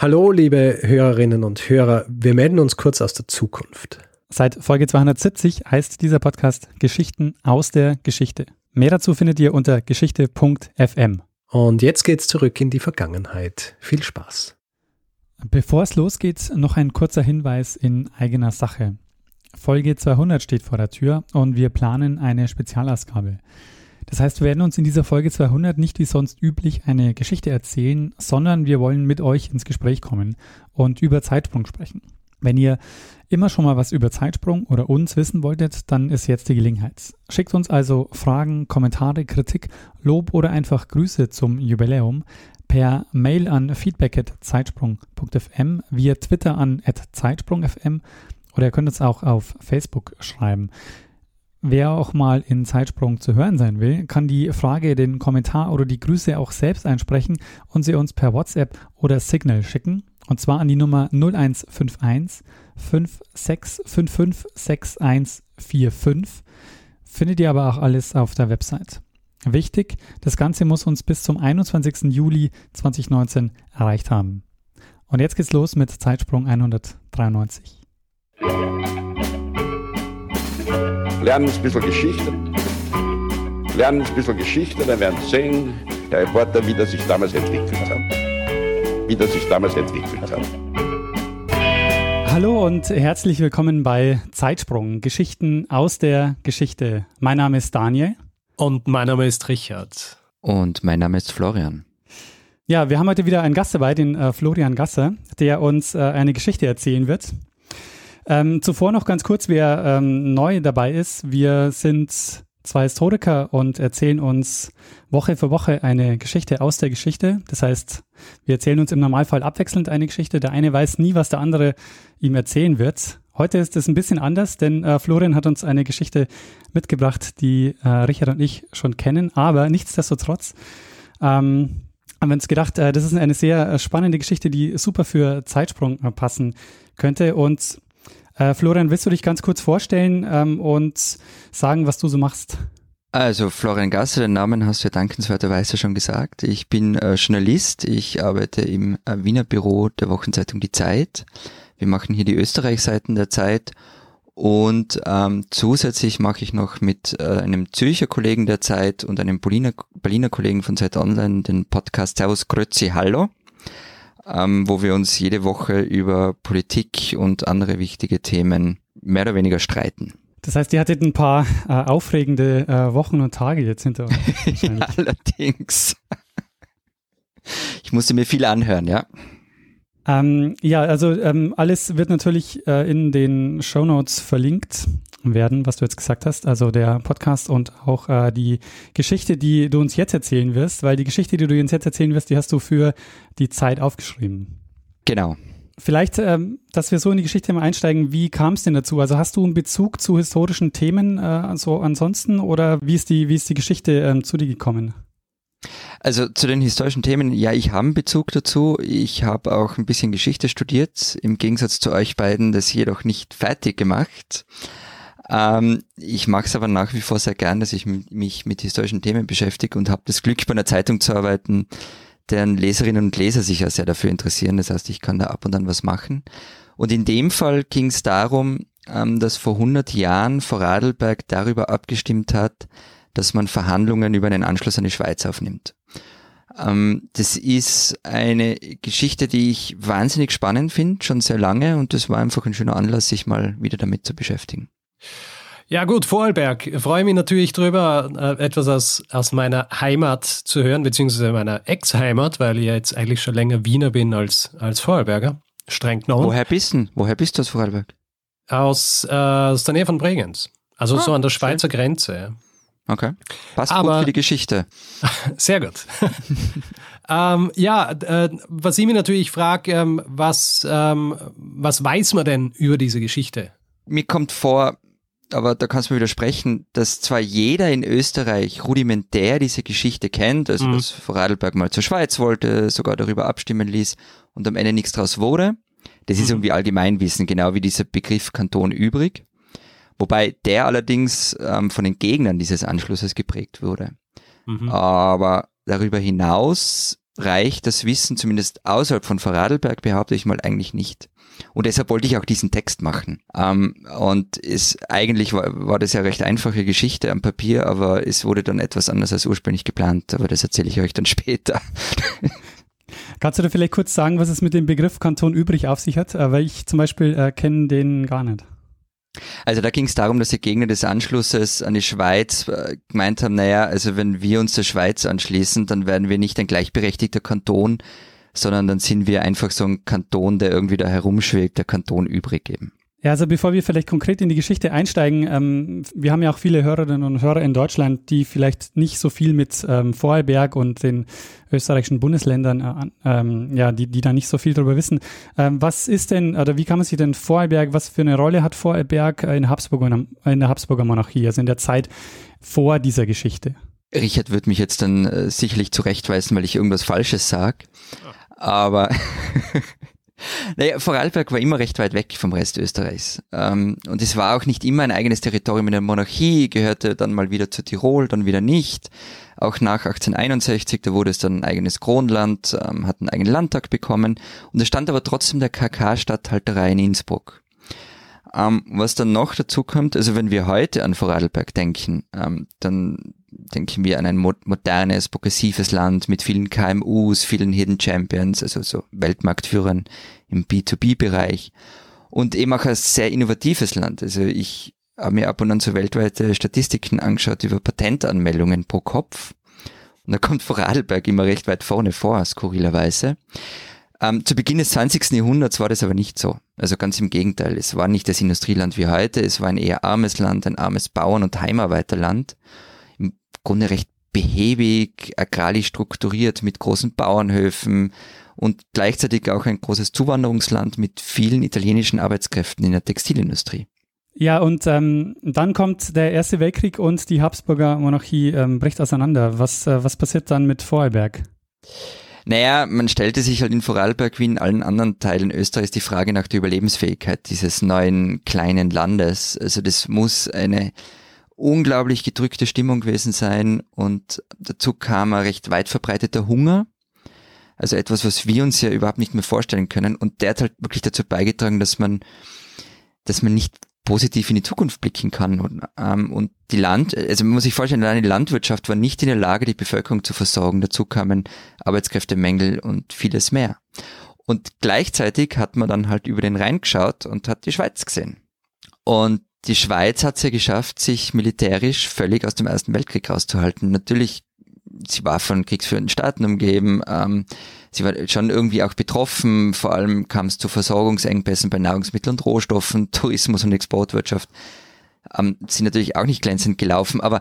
Hallo, liebe Hörerinnen und Hörer. Wir melden uns kurz aus der Zukunft. Seit Folge 270 heißt dieser Podcast Geschichten aus der Geschichte. Mehr dazu findet ihr unter geschichte.fm. Und jetzt geht's zurück in die Vergangenheit. Viel Spaß. Bevor es losgeht, noch ein kurzer Hinweis in eigener Sache. Folge 200 steht vor der Tür und wir planen eine Spezialausgabe. Das heißt, wir werden uns in dieser Folge 200 nicht wie sonst üblich eine Geschichte erzählen, sondern wir wollen mit euch ins Gespräch kommen und über Zeitsprung sprechen. Wenn ihr immer schon mal was über Zeitsprung oder uns wissen wolltet, dann ist jetzt die Gelegenheit. Schickt uns also Fragen, Kommentare, Kritik, Lob oder einfach Grüße zum Jubiläum per Mail an feedback@zeitsprung.fm, via Twitter an @zeitsprung.fm oder ihr könnt uns auch auf Facebook schreiben. Wer auch mal in Zeitsprung zu hören sein will, kann die Frage, den Kommentar oder die Grüße auch selbst einsprechen und sie uns per WhatsApp oder Signal schicken. Und zwar an die Nummer 0151 5655 6145. Findet ihr aber auch alles auf der Website. Wichtig, das Ganze muss uns bis zum 21. Juli 2019 erreicht haben. Und jetzt geht's los mit Zeitsprung 193. lernen ein bisschen Geschichte. Lernen ein bisschen Geschichte, dann werden Sie sehen, der Reporter, wie das sich damals entwickelt hat. Wie das sich damals entwickelt hat. Hallo und herzlich willkommen bei Zeitsprung, Geschichten aus der Geschichte. Mein Name ist Daniel. Und mein Name ist Richard. Und mein Name ist Florian. Ja, wir haben heute wieder einen Gast dabei, den äh, Florian Gasser, der uns äh, eine Geschichte erzählen wird. Ähm, zuvor noch ganz kurz, wer ähm, neu dabei ist. Wir sind zwei Historiker und erzählen uns Woche für Woche eine Geschichte aus der Geschichte. Das heißt, wir erzählen uns im Normalfall abwechselnd eine Geschichte. Der eine weiß nie, was der andere ihm erzählen wird. Heute ist es ein bisschen anders, denn äh, Florian hat uns eine Geschichte mitgebracht, die äh, Richard und ich schon kennen. Aber nichtsdestotrotz ähm, haben wir uns gedacht, äh, das ist eine sehr äh, spannende Geschichte, die super für Zeitsprung äh, passen könnte. Und äh, Florian, willst du dich ganz kurz vorstellen ähm, und sagen, was du so machst? Also Florian Gasser, den Namen hast du ja dankenswerterweise schon gesagt. Ich bin äh, Journalist, ich arbeite im äh, Wiener Büro der Wochenzeitung Die Zeit. Wir machen hier die Österreich-Seiten der Zeit und ähm, zusätzlich mache ich noch mit äh, einem Zürcher Kollegen der Zeit und einem Berliner, Berliner Kollegen von Zeit Online den Podcast Servus Grüezi Hallo ähm, wo wir uns jede Woche über Politik und andere wichtige Themen mehr oder weniger streiten. Das heißt, ihr hattet ein paar äh, aufregende äh, Wochen und Tage jetzt hinter euch. ja, allerdings. Ich musste mir viel anhören, ja. Ähm, ja, also ähm, alles wird natürlich äh, in den Show Notes verlinkt werden, was du jetzt gesagt hast. Also der Podcast und auch äh, die Geschichte, die du uns jetzt erzählen wirst, weil die Geschichte, die du uns jetzt erzählen wirst, die hast du für die Zeit aufgeschrieben. Genau. Vielleicht, ähm, dass wir so in die Geschichte mal einsteigen, wie kam es denn dazu? Also hast du einen Bezug zu historischen Themen äh, so ansonsten oder wie ist die, wie ist die Geschichte ähm, zu dir gekommen? Also zu den historischen Themen, ja, ich habe einen Bezug dazu. Ich habe auch ein bisschen Geschichte studiert, im Gegensatz zu euch beiden das jedoch nicht fertig gemacht. Ähm, ich mache es aber nach wie vor sehr gern, dass ich mich mit historischen Themen beschäftige und habe das Glück, bei einer Zeitung zu arbeiten, deren Leserinnen und Leser sich ja sehr dafür interessieren. Das heißt, ich kann da ab und an was machen. Und in dem Fall ging es darum, ähm, dass vor 100 Jahren Vorarlberg darüber abgestimmt hat, dass man Verhandlungen über einen Anschluss an die Schweiz aufnimmt. Ähm, das ist eine Geschichte, die ich wahnsinnig spannend finde, schon sehr lange und das war einfach ein schöner Anlass, sich mal wieder damit zu beschäftigen. Ja gut, Vorarlberg. Ich freue mich natürlich drüber, äh, etwas aus, aus meiner Heimat zu hören, beziehungsweise meiner Ex-Heimat, weil ich ja jetzt eigentlich schon länger Wiener bin als, als Vorarlberger. Streng genommen. Woher bist du? Woher bist du aus Vorarlberg? Aus, äh, aus der Nähe von Bregenz. Also ah, so an der Schweizer schön. Grenze. Okay. Passt Aber, gut für die Geschichte. Sehr gut. ähm, ja, äh, was ich mir natürlich frage, ähm, was, ähm, was weiß man denn über diese Geschichte? Mir kommt vor, aber da kannst du mir widersprechen, dass zwar jeder in Österreich rudimentär diese Geschichte kennt, also mhm. dass Vorarlberg mal zur Schweiz wollte, sogar darüber abstimmen ließ und am Ende nichts draus wurde. Das mhm. ist irgendwie Allgemeinwissen, genau wie dieser Begriff Kanton übrig. Wobei der allerdings ähm, von den Gegnern dieses Anschlusses geprägt wurde. Mhm. Aber darüber hinaus reicht das Wissen zumindest außerhalb von Vorarlberg, behaupte ich mal, eigentlich nicht. Und deshalb wollte ich auch diesen Text machen. Ähm, und es eigentlich war, war das ja recht einfache Geschichte am Papier, aber es wurde dann etwas anders als ursprünglich geplant. Aber das erzähle ich euch dann später. Kannst du da vielleicht kurz sagen, was es mit dem Begriff Kanton übrig auf sich hat? Äh, weil ich zum Beispiel äh, kenne den gar nicht. Also da ging es darum, dass die Gegner des Anschlusses an die Schweiz äh, gemeint haben, naja, also wenn wir uns der Schweiz anschließen, dann werden wir nicht ein gleichberechtigter Kanton, sondern dann sind wir einfach so ein Kanton, der irgendwie da herumschwebt, der Kanton übrig geben. Ja, also bevor wir vielleicht konkret in die Geschichte einsteigen, ähm, wir haben ja auch viele Hörerinnen und Hörer in Deutschland, die vielleicht nicht so viel mit ähm, Vorarlberg und den österreichischen Bundesländern, äh, ähm, ja, die, die da nicht so viel darüber wissen. Ähm, was ist denn, oder wie kann man sich denn Vorarlberg, was für eine Rolle hat Vorarlberg in, Habsburger, in der Habsburger Monarchie, also in der Zeit vor dieser Geschichte? Richard wird mich jetzt dann äh, sicherlich zurechtweisen, weil ich irgendwas Falsches sage. Aber Naja, Vorarlberg war immer recht weit weg vom Rest Österreichs. Ähm, und es war auch nicht immer ein eigenes Territorium in der Monarchie, gehörte dann mal wieder zu Tirol, dann wieder nicht. Auch nach 1861, da wurde es dann ein eigenes Kronland, ähm, hat einen eigenen Landtag bekommen. Und es stand aber trotzdem der KK-Statthalterei in Innsbruck. Ähm, was dann noch dazu kommt, also wenn wir heute an Vorarlberg denken, dann denken wir an ein modernes, progressives Land mit vielen KMUs, vielen Hidden Champions, also so Weltmarktführern im B2B-Bereich und eben auch ein sehr innovatives Land. Also ich habe mir ab und an so weltweite Statistiken angeschaut über Patentanmeldungen pro Kopf und da kommt Vorarlberg immer recht weit vorne vor, skurrilerweise. Ähm, zu Beginn des 20. Jahrhunderts war das aber nicht so. Also ganz im Gegenteil. Es war nicht das Industrieland wie heute. Es war ein eher armes Land, ein armes Bauern- und Heimarbeiterland. Grunde recht behäbig, agrarlich strukturiert mit großen Bauernhöfen und gleichzeitig auch ein großes Zuwanderungsland mit vielen italienischen Arbeitskräften in der Textilindustrie. Ja, und ähm, dann kommt der Erste Weltkrieg und die Habsburger Monarchie ähm, bricht auseinander. Was, äh, was passiert dann mit Vorarlberg? Naja, man stellte sich halt in Vorarlberg wie in allen anderen Teilen Österreichs die Frage nach der Überlebensfähigkeit dieses neuen kleinen Landes. Also das muss eine unglaublich gedrückte Stimmung gewesen sein und dazu kam ein recht weit verbreiteter Hunger. Also etwas, was wir uns ja überhaupt nicht mehr vorstellen können. Und der hat halt wirklich dazu beigetragen, dass man, dass man nicht positiv in die Zukunft blicken kann. Und, ähm, und die Land, also man muss sich vorstellen, alleine die Landwirtschaft war nicht in der Lage, die Bevölkerung zu versorgen. Dazu kamen Arbeitskräftemängel und vieles mehr. Und gleichzeitig hat man dann halt über den Rhein geschaut und hat die Schweiz gesehen. Und die Schweiz hat es ja geschafft, sich militärisch völlig aus dem Ersten Weltkrieg rauszuhalten. Natürlich, sie war von kriegsführenden Staaten umgeben. Ähm, sie war schon irgendwie auch betroffen. Vor allem kam es zu Versorgungsengpässen bei Nahrungsmitteln und Rohstoffen, Tourismus und Exportwirtschaft ähm, sind natürlich auch nicht glänzend gelaufen, aber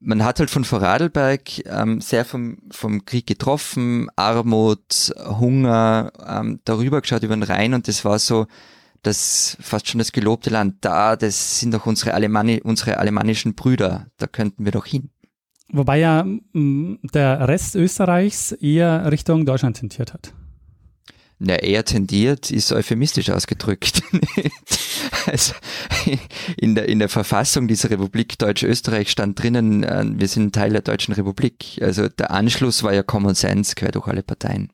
man hat halt von Vorarlberg ähm, sehr vom, vom Krieg getroffen, Armut, Hunger, ähm, darüber geschaut über den Rhein und das war so das fast schon das gelobte Land. Da, das sind doch unsere, Alemanni unsere alemannischen Brüder, da könnten wir doch hin. Wobei ja der Rest Österreichs eher Richtung Deutschland tendiert hat. Ja, eher tendiert ist euphemistisch ausgedrückt. also in, der, in der Verfassung dieser Republik Deutsch-Österreich stand drinnen, äh, wir sind Teil der Deutschen Republik. Also der Anschluss war ja Common Sense quer durch alle Parteien.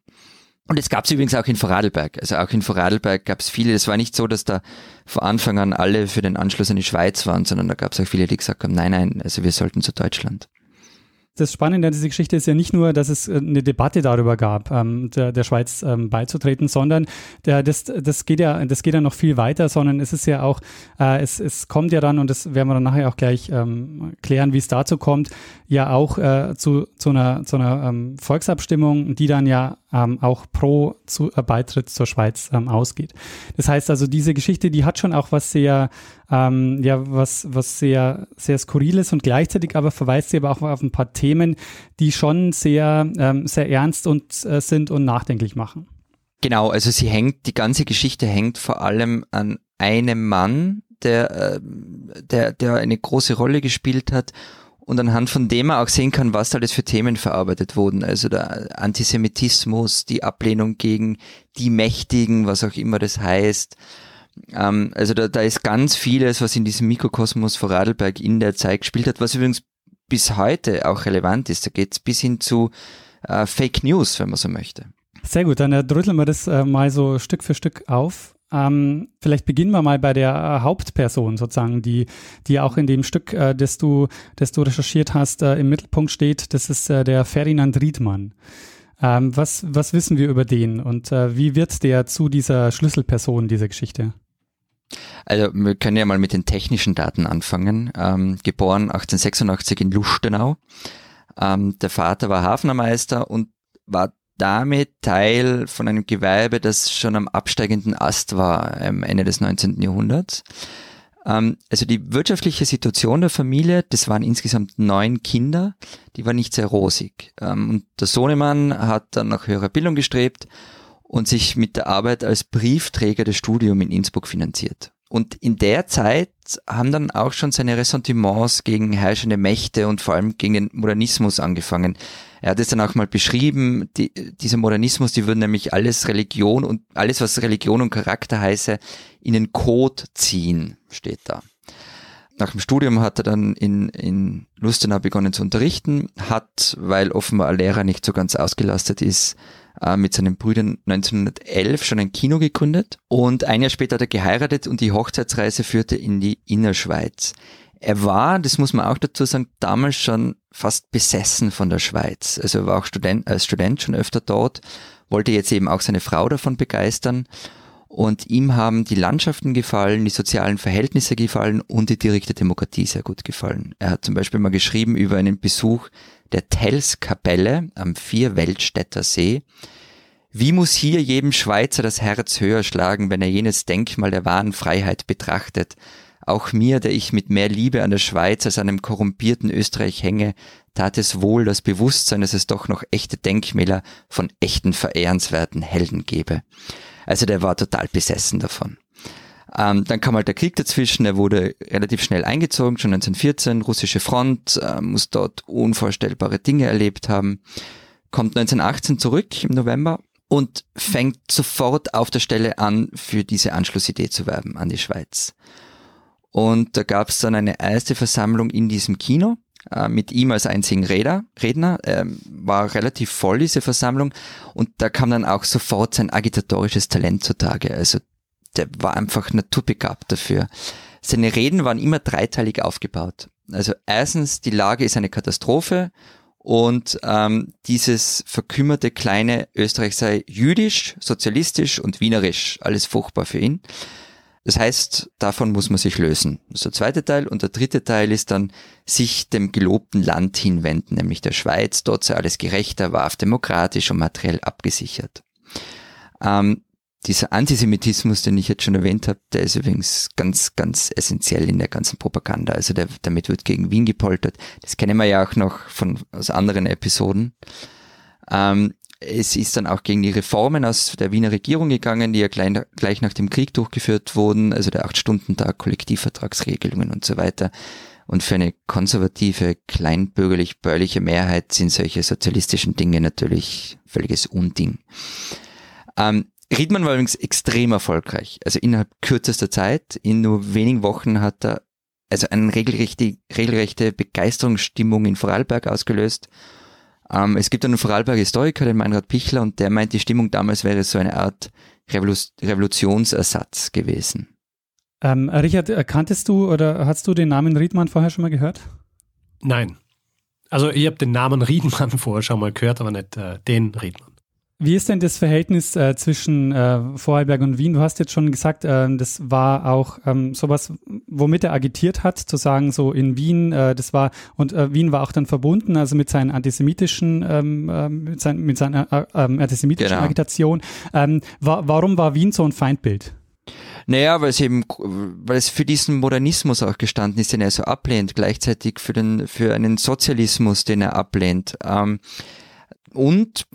Und es gab es übrigens auch in Vorarlberg. Also auch in Vorarlberg gab es viele. Es war nicht so, dass da von Anfang an alle für den Anschluss an die Schweiz waren, sondern da gab es auch viele, die gesagt haben, nein, nein, also wir sollten zu Deutschland das Spannende an dieser Geschichte ist ja nicht nur, dass es äh, eine Debatte darüber gab, ähm, der, der Schweiz ähm, beizutreten, sondern der, das, das, geht ja, das geht ja noch viel weiter, sondern es ist ja auch, äh, es, es kommt ja dann, und das werden wir dann nachher auch gleich ähm, klären, wie es dazu kommt, ja auch äh, zu, zu einer, zu einer ähm, Volksabstimmung, die dann ja ähm, auch pro zu, äh, Beitritt zur Schweiz ähm, ausgeht. Das heißt also, diese Geschichte, die hat schon auch was sehr, ähm, ja, was, was sehr, sehr Skurriles und gleichzeitig aber verweist sie aber auch auf ein paar Themen, die schon sehr, ähm, sehr ernst und äh, sind und nachdenklich machen. Genau, also sie hängt, die ganze Geschichte hängt vor allem an einem Mann, der, äh, der, der eine große Rolle gespielt hat und anhand von dem man auch sehen kann, was alles für Themen verarbeitet wurden. Also der Antisemitismus, die Ablehnung gegen die Mächtigen, was auch immer das heißt. Ähm, also da, da ist ganz vieles, was in diesem Mikrokosmos Vorarlberg in der Zeit gespielt hat, was übrigens bis heute auch relevant ist. Da geht es bis hin zu äh, Fake News, wenn man so möchte. Sehr gut, dann äh, drütteln wir das äh, mal so Stück für Stück auf. Ähm, vielleicht beginnen wir mal bei der äh, Hauptperson sozusagen, die, die auch in dem Stück, äh, das, du, das du recherchiert hast, äh, im Mittelpunkt steht. Das ist äh, der Ferdinand Riedmann. Ähm, was, was wissen wir über den und äh, wie wird der zu dieser Schlüsselperson dieser Geschichte? Also wir können ja mal mit den technischen Daten anfangen. Ähm, geboren 1886 in Lustenau. Ähm, der Vater war Hafnermeister und war damit Teil von einem Gewerbe, das schon am absteigenden Ast war am Ende des 19. Jahrhunderts. Ähm, also die wirtschaftliche Situation der Familie, das waren insgesamt neun Kinder, die war nicht sehr rosig. Ähm, und der Sohnemann hat dann nach höherer Bildung gestrebt und sich mit der Arbeit als Briefträger das Studium in Innsbruck finanziert. Und in der Zeit haben dann auch schon seine Ressentiments gegen herrschende Mächte und vor allem gegen den Modernismus angefangen. Er hat es dann auch mal beschrieben, die, dieser Modernismus, die würden nämlich alles Religion und alles, was Religion und Charakter heiße, in den Code ziehen, steht da. Nach dem Studium hat er dann in, in Lustenau begonnen zu unterrichten, hat, weil offenbar ein Lehrer nicht so ganz ausgelastet ist, äh, mit seinen Brüdern 1911 schon ein Kino gegründet und ein Jahr später hat er geheiratet und die Hochzeitsreise führte in die Innerschweiz. Er war, das muss man auch dazu sagen, damals schon fast besessen von der Schweiz. Also er war auch Student, als Student schon öfter dort, wollte jetzt eben auch seine Frau davon begeistern und ihm haben die Landschaften gefallen, die sozialen Verhältnisse gefallen und die direkte Demokratie sehr gut gefallen. Er hat zum Beispiel mal geschrieben über einen Besuch der Telskapelle am Vierweltstädter See. Wie muss hier jedem Schweizer das Herz höher schlagen, wenn er jenes Denkmal der wahren Freiheit betrachtet? Auch mir, der ich mit mehr Liebe an der Schweiz als an einem korrumpierten Österreich hänge, tat es wohl das Bewusstsein, dass es doch noch echte Denkmäler von echten verehrenswerten Helden gebe. Also der war total besessen davon. Ähm, dann kam halt der Krieg dazwischen, er wurde relativ schnell eingezogen, schon 1914, russische Front, äh, muss dort unvorstellbare Dinge erlebt haben, kommt 1918 zurück im November und fängt sofort auf der Stelle an, für diese Anschlussidee zu werben an die Schweiz. Und da gab es dann eine erste Versammlung in diesem Kino äh, mit ihm als einzigen Redner. Redner ähm, war relativ voll diese Versammlung und da kam dann auch sofort sein agitatorisches Talent zutage. Also der war einfach naturbegabt dafür. Seine Reden waren immer dreiteilig aufgebaut. Also erstens, die Lage ist eine Katastrophe und ähm, dieses verkümmerte kleine Österreich sei jüdisch, sozialistisch und wienerisch, alles furchtbar für ihn. Das heißt, davon muss man sich lösen. Das ist der zweite Teil. Und der dritte Teil ist dann sich dem gelobten Land hinwenden, nämlich der Schweiz. Dort sei alles gerechter, wahrhaft demokratisch und materiell abgesichert. Ähm, dieser Antisemitismus, den ich jetzt schon erwähnt habe, der ist übrigens ganz, ganz essentiell in der ganzen Propaganda. Also der, damit wird gegen Wien gepoltert. Das kennen wir ja auch noch von aus anderen Episoden. Ähm, es ist dann auch gegen die Reformen aus der Wiener Regierung gegangen, die ja gleich, gleich nach dem Krieg durchgeführt wurden, also der Acht-Stunden-Tag, Kollektivvertragsregelungen und so weiter. Und für eine konservative, kleinbürgerlich-bäuerliche Mehrheit sind solche sozialistischen Dinge natürlich völliges Unding. Ähm, Riedmann war übrigens extrem erfolgreich. Also innerhalb kürzester Zeit, in nur wenigen Wochen hat er also eine regelrechte, regelrechte Begeisterungsstimmung in Vorarlberg ausgelöst ähm, es gibt einen Vorarlberger Historiker, den Meinrad Pichler, und der meint, die Stimmung damals wäre so eine Art Revolu Revolutionsersatz gewesen. Ähm, Richard, kanntest du oder hast du den Namen Riedmann vorher schon mal gehört? Nein. Also ich habe den Namen Riedmann vorher schon mal gehört, aber nicht äh, den Riedmann. Wie ist denn das Verhältnis äh, zwischen äh, Vorarlberg und Wien? Du hast jetzt schon gesagt, äh, das war auch ähm, sowas, womit er agitiert hat, zu sagen, so in Wien, äh, das war, und äh, Wien war auch dann verbunden, also mit seinen antisemitischen, ähm, äh, mit, sein, mit seiner äh, äh, antisemitischen genau. Agitation. Ähm, wa warum war Wien so ein Feindbild? Naja, weil es eben, weil es für diesen Modernismus auch gestanden ist, den er so ablehnt, gleichzeitig für den, für einen Sozialismus, den er ablehnt. Ähm, und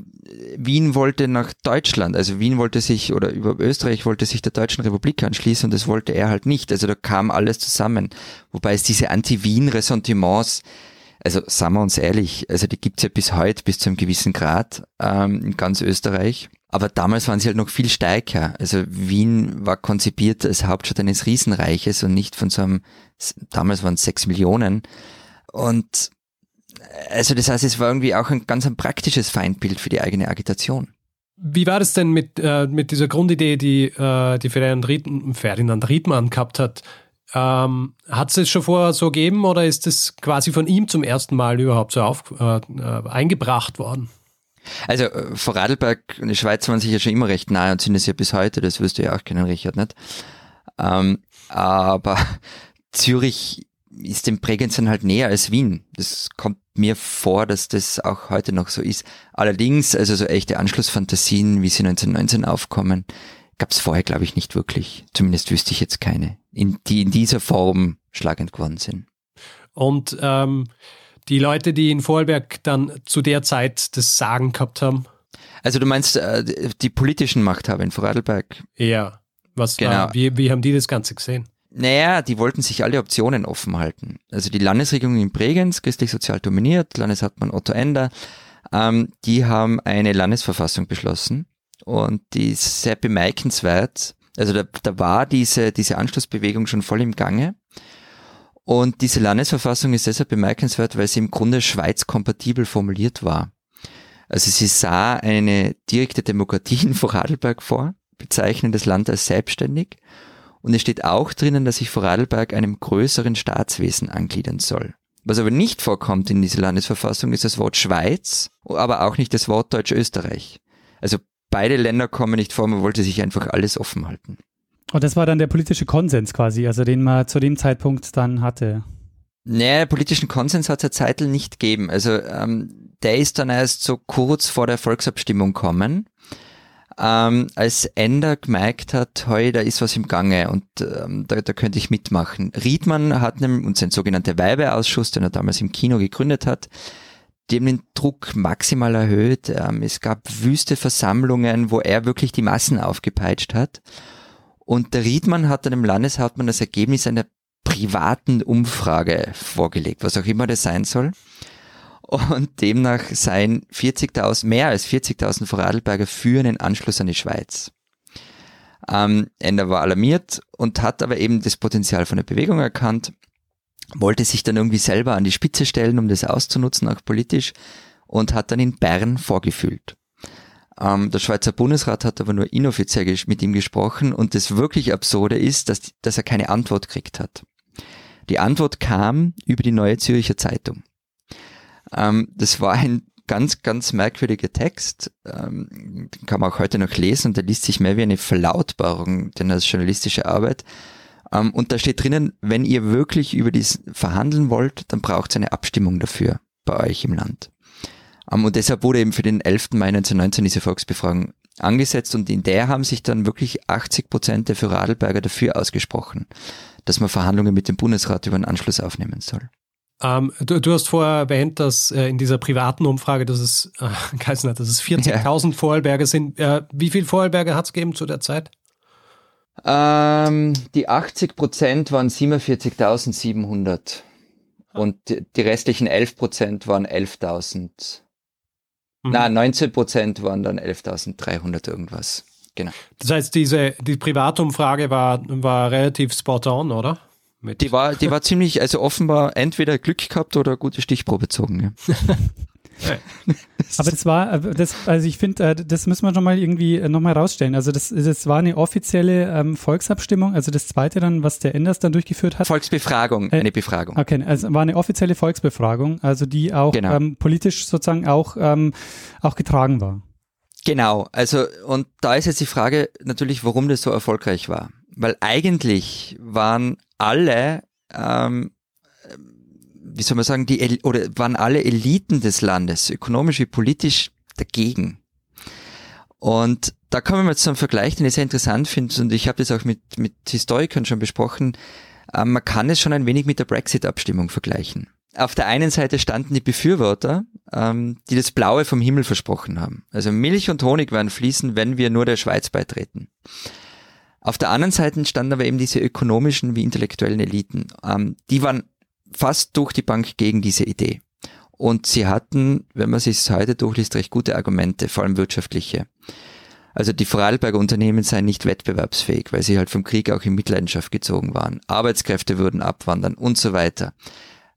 Wien wollte nach Deutschland, also Wien wollte sich oder über Österreich wollte sich der Deutschen Republik anschließen und das wollte er halt nicht. Also da kam alles zusammen. Wobei es diese Anti-Wien-Ressentiments, also sagen wir uns ehrlich, also die gibt's ja bis heute bis zu einem gewissen Grad ähm, in ganz Österreich. Aber damals waren sie halt noch viel stärker. Also Wien war konzipiert als Hauptstadt eines Riesenreiches und nicht von so einem, damals waren es sechs Millionen. Und also das heißt, es war irgendwie auch ein ganz ein praktisches Feindbild für die eigene Agitation. Wie war das denn mit, äh, mit dieser Grundidee, die, äh, die Ferdinand, Ried Ferdinand Riedmann gehabt hat? Ähm, hat es es schon vorher so gegeben oder ist es quasi von ihm zum ersten Mal überhaupt so auf, äh, äh eingebracht worden? Also äh, Vorarlberg und die Schweiz waren sich ja schon immer recht nahe und sind es ja bis heute, das wirst du ja auch kennen, Richard, nicht? Ähm, aber Zürich ist dem Bregenz dann halt näher als Wien. Das kommt mir vor, dass das auch heute noch so ist. Allerdings, also so echte Anschlussfantasien, wie sie 1919 aufkommen, gab es vorher, glaube ich, nicht wirklich. Zumindest wüsste ich jetzt keine, in, die in dieser Form schlagend geworden sind. Und ähm, die Leute, die in Vorarlberg dann zu der Zeit das Sagen gehabt haben? Also du meinst äh, die politischen Machthaber in Vorarlberg? Ja. Was genau. War, wie, wie haben die das Ganze gesehen? Naja, die wollten sich alle Optionen offen halten. Also die Landesregierung in Bregenz, christlich sozial dominiert, Landeshauptmann Otto Ender, ähm, die haben eine Landesverfassung beschlossen und die ist sehr bemerkenswert. Also da, da war diese, diese Anschlussbewegung schon voll im Gange. Und diese Landesverfassung ist deshalb bemerkenswert, weil sie im Grunde schweizkompatibel formuliert war. Also sie sah eine direkte Demokratie in Vorarlberg vor, bezeichnen das Land als selbstständig und es steht auch drinnen, dass sich Vorarlberg einem größeren Staatswesen angliedern soll. Was aber nicht vorkommt in dieser Landesverfassung ist das Wort Schweiz, aber auch nicht das Wort Deutsch-Österreich. Also beide Länder kommen nicht vor, man wollte sich einfach alles offen halten. Und das war dann der politische Konsens quasi, also den man zu dem Zeitpunkt dann hatte. Nee, politischen Konsens hat es ja Zeitl nicht gegeben. Also ähm, der ist dann erst so kurz vor der Volksabstimmung kommen ähm, als Ender gemerkt hat, hey, da ist was im Gange und ähm, da, da könnte ich mitmachen. Riedmann hat nämlich, und sein sogenannter Weibeausschuss, den er damals im Kino gegründet hat, haben den Druck maximal erhöht. Ähm, es gab wüste Versammlungen, wo er wirklich die Massen aufgepeitscht hat. Und der Riedmann hat dann dem Landeshauptmann das Ergebnis einer privaten Umfrage vorgelegt, was auch immer das sein soll und demnach seien 40.000, mehr als 40.000 Vorarlberger für einen Anschluss an die Schweiz. Ähm, Ender war alarmiert und hat aber eben das Potenzial von der Bewegung erkannt, wollte sich dann irgendwie selber an die Spitze stellen, um das auszunutzen, auch politisch, und hat dann in Bern vorgefühlt. Ähm, der Schweizer Bundesrat hat aber nur inoffiziell mit ihm gesprochen und das wirklich Absurde ist, dass, dass er keine Antwort gekriegt hat. Die Antwort kam über die Neue Zürcher Zeitung. Ähm, das war ein ganz, ganz merkwürdiger Text. Ähm, den kann man auch heute noch lesen und der liest sich mehr wie eine Verlautbarung denn als journalistische Arbeit. Ähm, und da steht drinnen, wenn ihr wirklich über dies verhandeln wollt, dann braucht es eine Abstimmung dafür bei euch im Land. Ähm, und deshalb wurde eben für den 11. Mai 1919 diese Volksbefragung angesetzt und in der haben sich dann wirklich 80 Prozent der für Radlberger dafür ausgesprochen, dass man Verhandlungen mit dem Bundesrat über einen Anschluss aufnehmen soll. Ähm, du, du, hast vorher erwähnt, dass äh, in dieser privaten Umfrage, dass es, äh, dass es 40.000 ja. Vorarlberger sind. Äh, wie viele Vorarlberger hat es gegeben zu der Zeit? Ähm, die 80 Prozent waren 47.700 und die restlichen 11 Prozent waren 11.000. Mhm. Na, 19 Prozent waren dann 11.300 irgendwas. Genau. Das heißt, diese die Privatumfrage war, war relativ spot on, oder? Mit. Die war, die war ziemlich, also offenbar entweder Glück gehabt oder gute Stichprobe gezogen. Ja. Aber das war, äh, das, also ich finde, äh, das müssen wir schon mal irgendwie äh, nochmal rausstellen. Also das, das war eine offizielle ähm, Volksabstimmung, also das zweite dann, was der Enders dann durchgeführt hat. Volksbefragung, eine Befragung. Okay, also war eine offizielle Volksbefragung, also die auch genau. ähm, politisch sozusagen auch, ähm, auch getragen war. Genau, also und da ist jetzt die Frage natürlich, warum das so erfolgreich war. Weil eigentlich waren alle, ähm, wie soll man sagen, die oder waren alle Eliten des Landes, ökonomisch wie politisch, dagegen. Und da kommen wir jetzt zum Vergleich, den ich sehr interessant finde, und ich habe das auch mit, mit Historikern schon besprochen. Ähm, man kann es schon ein wenig mit der Brexit-Abstimmung vergleichen. Auf der einen Seite standen die Befürworter, ähm, die das Blaue vom Himmel versprochen haben. Also Milch und Honig werden fließen, wenn wir nur der Schweiz beitreten. Auf der anderen Seite standen aber eben diese ökonomischen wie intellektuellen Eliten. Ähm, die waren fast durch die Bank gegen diese Idee. Und sie hatten, wenn man sich heute durchliest, recht gute Argumente, vor allem wirtschaftliche. Also die Vorarlberger Unternehmen seien nicht wettbewerbsfähig, weil sie halt vom Krieg auch in Mitleidenschaft gezogen waren. Arbeitskräfte würden abwandern und so weiter.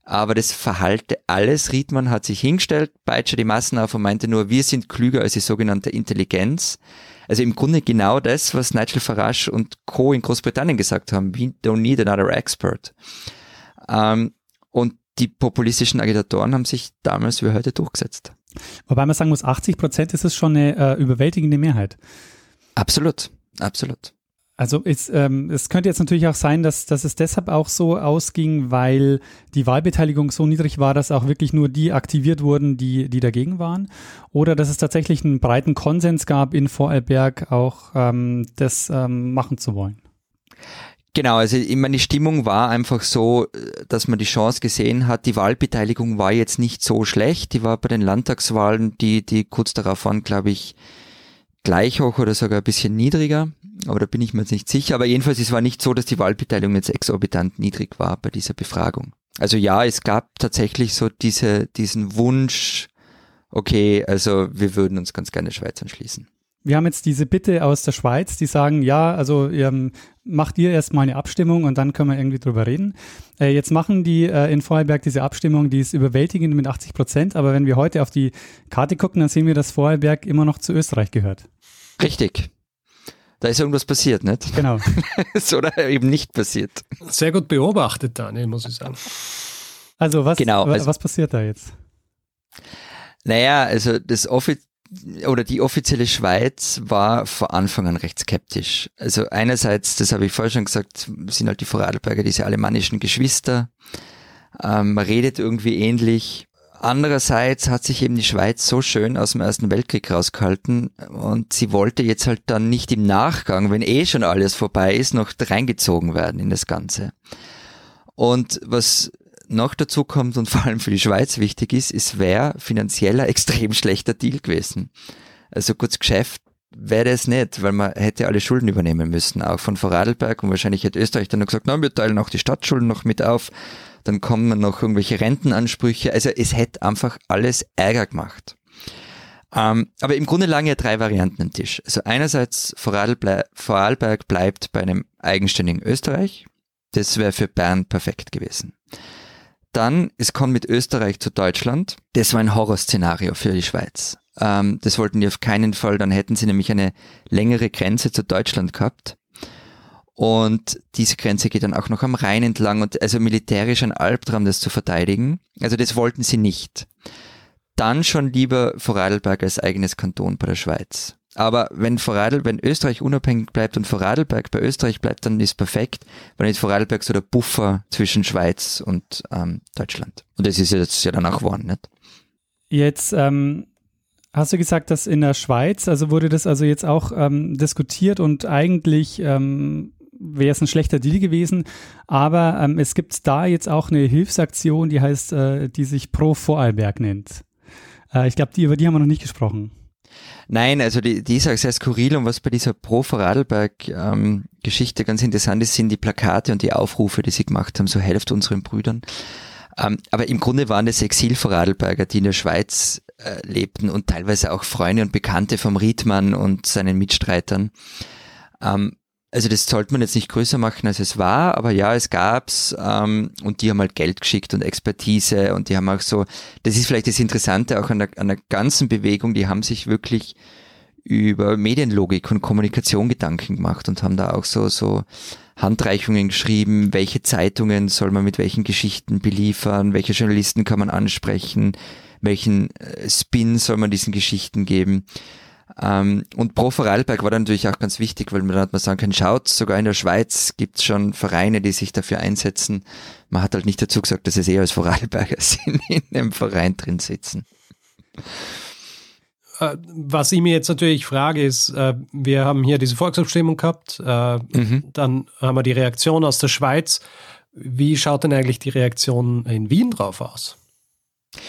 aber das verhalte alles. Riedmann hat sich hingestellt, peitsche die Massen auf und meinte nur, wir sind klüger als die sogenannte Intelligenz. Also im Grunde genau das, was Nigel Farage und Co. in Großbritannien gesagt haben. We don't need another expert. Ähm, und die populistischen Agitatoren haben sich damals wie heute durchgesetzt. Wobei man sagen muss, 80 Prozent ist es schon eine äh, überwältigende Mehrheit. Absolut, absolut. Also es, ähm, es könnte jetzt natürlich auch sein, dass, dass es deshalb auch so ausging, weil die Wahlbeteiligung so niedrig war, dass auch wirklich nur die aktiviert wurden, die, die dagegen waren. Oder dass es tatsächlich einen breiten Konsens gab in Vorarlberg, auch ähm, das ähm, machen zu wollen. Genau, also ich meine, die Stimmung war einfach so, dass man die Chance gesehen hat, die Wahlbeteiligung war jetzt nicht so schlecht. Die war bei den Landtagswahlen, die, die kurz darauf waren, glaube ich, gleich hoch oder sogar ein bisschen niedriger aber da bin ich mir jetzt nicht sicher. Aber jedenfalls, es war nicht so, dass die Wahlbeteiligung jetzt exorbitant niedrig war bei dieser Befragung. Also ja, es gab tatsächlich so diese, diesen Wunsch, okay, also wir würden uns ganz gerne Schweiz anschließen. Wir haben jetzt diese Bitte aus der Schweiz, die sagen, ja, also ähm, macht ihr erstmal eine Abstimmung und dann können wir irgendwie drüber reden. Äh, jetzt machen die äh, in Vorarlberg diese Abstimmung, die ist überwältigend mit 80 Prozent, aber wenn wir heute auf die Karte gucken, dann sehen wir, dass Vorarlberg immer noch zu Österreich gehört. Richtig, da ist irgendwas passiert, nicht? Genau. Oder eben nicht passiert. Sehr gut beobachtet, Daniel, muss ich sagen. Also was, genau, also, was passiert da jetzt? Naja, also das Offiz oder die offizielle Schweiz war von Anfang an recht skeptisch. Also einerseits, das habe ich vorher schon gesagt, sind halt die Vorarlberger diese alemannischen Geschwister. Ähm, man redet irgendwie ähnlich. Andererseits hat sich eben die Schweiz so schön aus dem Ersten Weltkrieg rausgehalten und sie wollte jetzt halt dann nicht im Nachgang, wenn eh schon alles vorbei ist, noch reingezogen werden in das Ganze. Und was noch dazu kommt und vor allem für die Schweiz wichtig ist, es wäre finanzieller extrem schlechter Deal gewesen. Also kurz Geschäft wäre das nicht, weil man hätte alle Schulden übernehmen müssen, auch von Vorarlberg und wahrscheinlich hätte Österreich dann noch gesagt, na, wir teilen auch die Stadtschulden noch mit auf dann kommen noch irgendwelche Rentenansprüche. Also es hätte einfach alles Ärger gemacht. Ähm, aber im Grunde lagen ja drei Varianten am Tisch. Also einerseits Vorarlberg bleibt bei einem eigenständigen Österreich. Das wäre für Bern perfekt gewesen. Dann, es kommt mit Österreich zu Deutschland. Das war ein Horrorszenario für die Schweiz. Ähm, das wollten die auf keinen Fall. Dann hätten sie nämlich eine längere Grenze zu Deutschland gehabt. Und diese Grenze geht dann auch noch am Rhein entlang und also militärisch ein Albtraum, das zu verteidigen. Also das wollten sie nicht. Dann schon lieber Vorarlberg als eigenes Kanton bei der Schweiz. Aber wenn Vorarlberg, wenn Österreich unabhängig bleibt und Vorarlberg bei Österreich bleibt, dann ist perfekt, weil ist Vorarlberg so der Buffer zwischen Schweiz und ähm, Deutschland. Und das ist jetzt ja dann auch geworden, nicht? Jetzt ähm, hast du gesagt, dass in der Schweiz, also wurde das also jetzt auch ähm, diskutiert und eigentlich ähm, wäre es ein schlechter Deal gewesen. Aber ähm, es gibt da jetzt auch eine Hilfsaktion, die heißt, äh, die sich Pro Vorarlberg nennt. Äh, ich glaube, die, über die haben wir noch nicht gesprochen. Nein, also die, die ist auch sehr skurril und was bei dieser Pro Vorarlberg-Geschichte ähm, ganz interessant ist, sind die Plakate und die Aufrufe, die sie gemacht haben, so helft unseren Brüdern. Ähm, aber im Grunde waren es Exil-Vorarlberger, die in der Schweiz äh, lebten und teilweise auch Freunde und Bekannte vom Riedmann und seinen Mitstreitern. Ähm, also das sollte man jetzt nicht größer machen, als es war, aber ja, es gab's ähm, und die haben halt Geld geschickt und Expertise und die haben auch so, das ist vielleicht das Interessante auch an der, an der ganzen Bewegung, die haben sich wirklich über Medienlogik und Kommunikation Gedanken gemacht und haben da auch so, so Handreichungen geschrieben, welche Zeitungen soll man mit welchen Geschichten beliefern, welche Journalisten kann man ansprechen, welchen äh, Spin soll man diesen Geschichten geben. Ähm, und Pro Vorarlberg war dann natürlich auch ganz wichtig, weil man dann hat man sagen können, schaut, sogar in der Schweiz gibt es schon Vereine, die sich dafür einsetzen. Man hat halt nicht dazu gesagt, dass es eher als Vorarlberger sind, in einem Verein drin sitzen. Äh, was ich mir jetzt natürlich frage, ist, äh, wir haben hier diese Volksabstimmung gehabt, äh, mhm. dann haben wir die Reaktion aus der Schweiz. Wie schaut denn eigentlich die Reaktion in Wien drauf aus?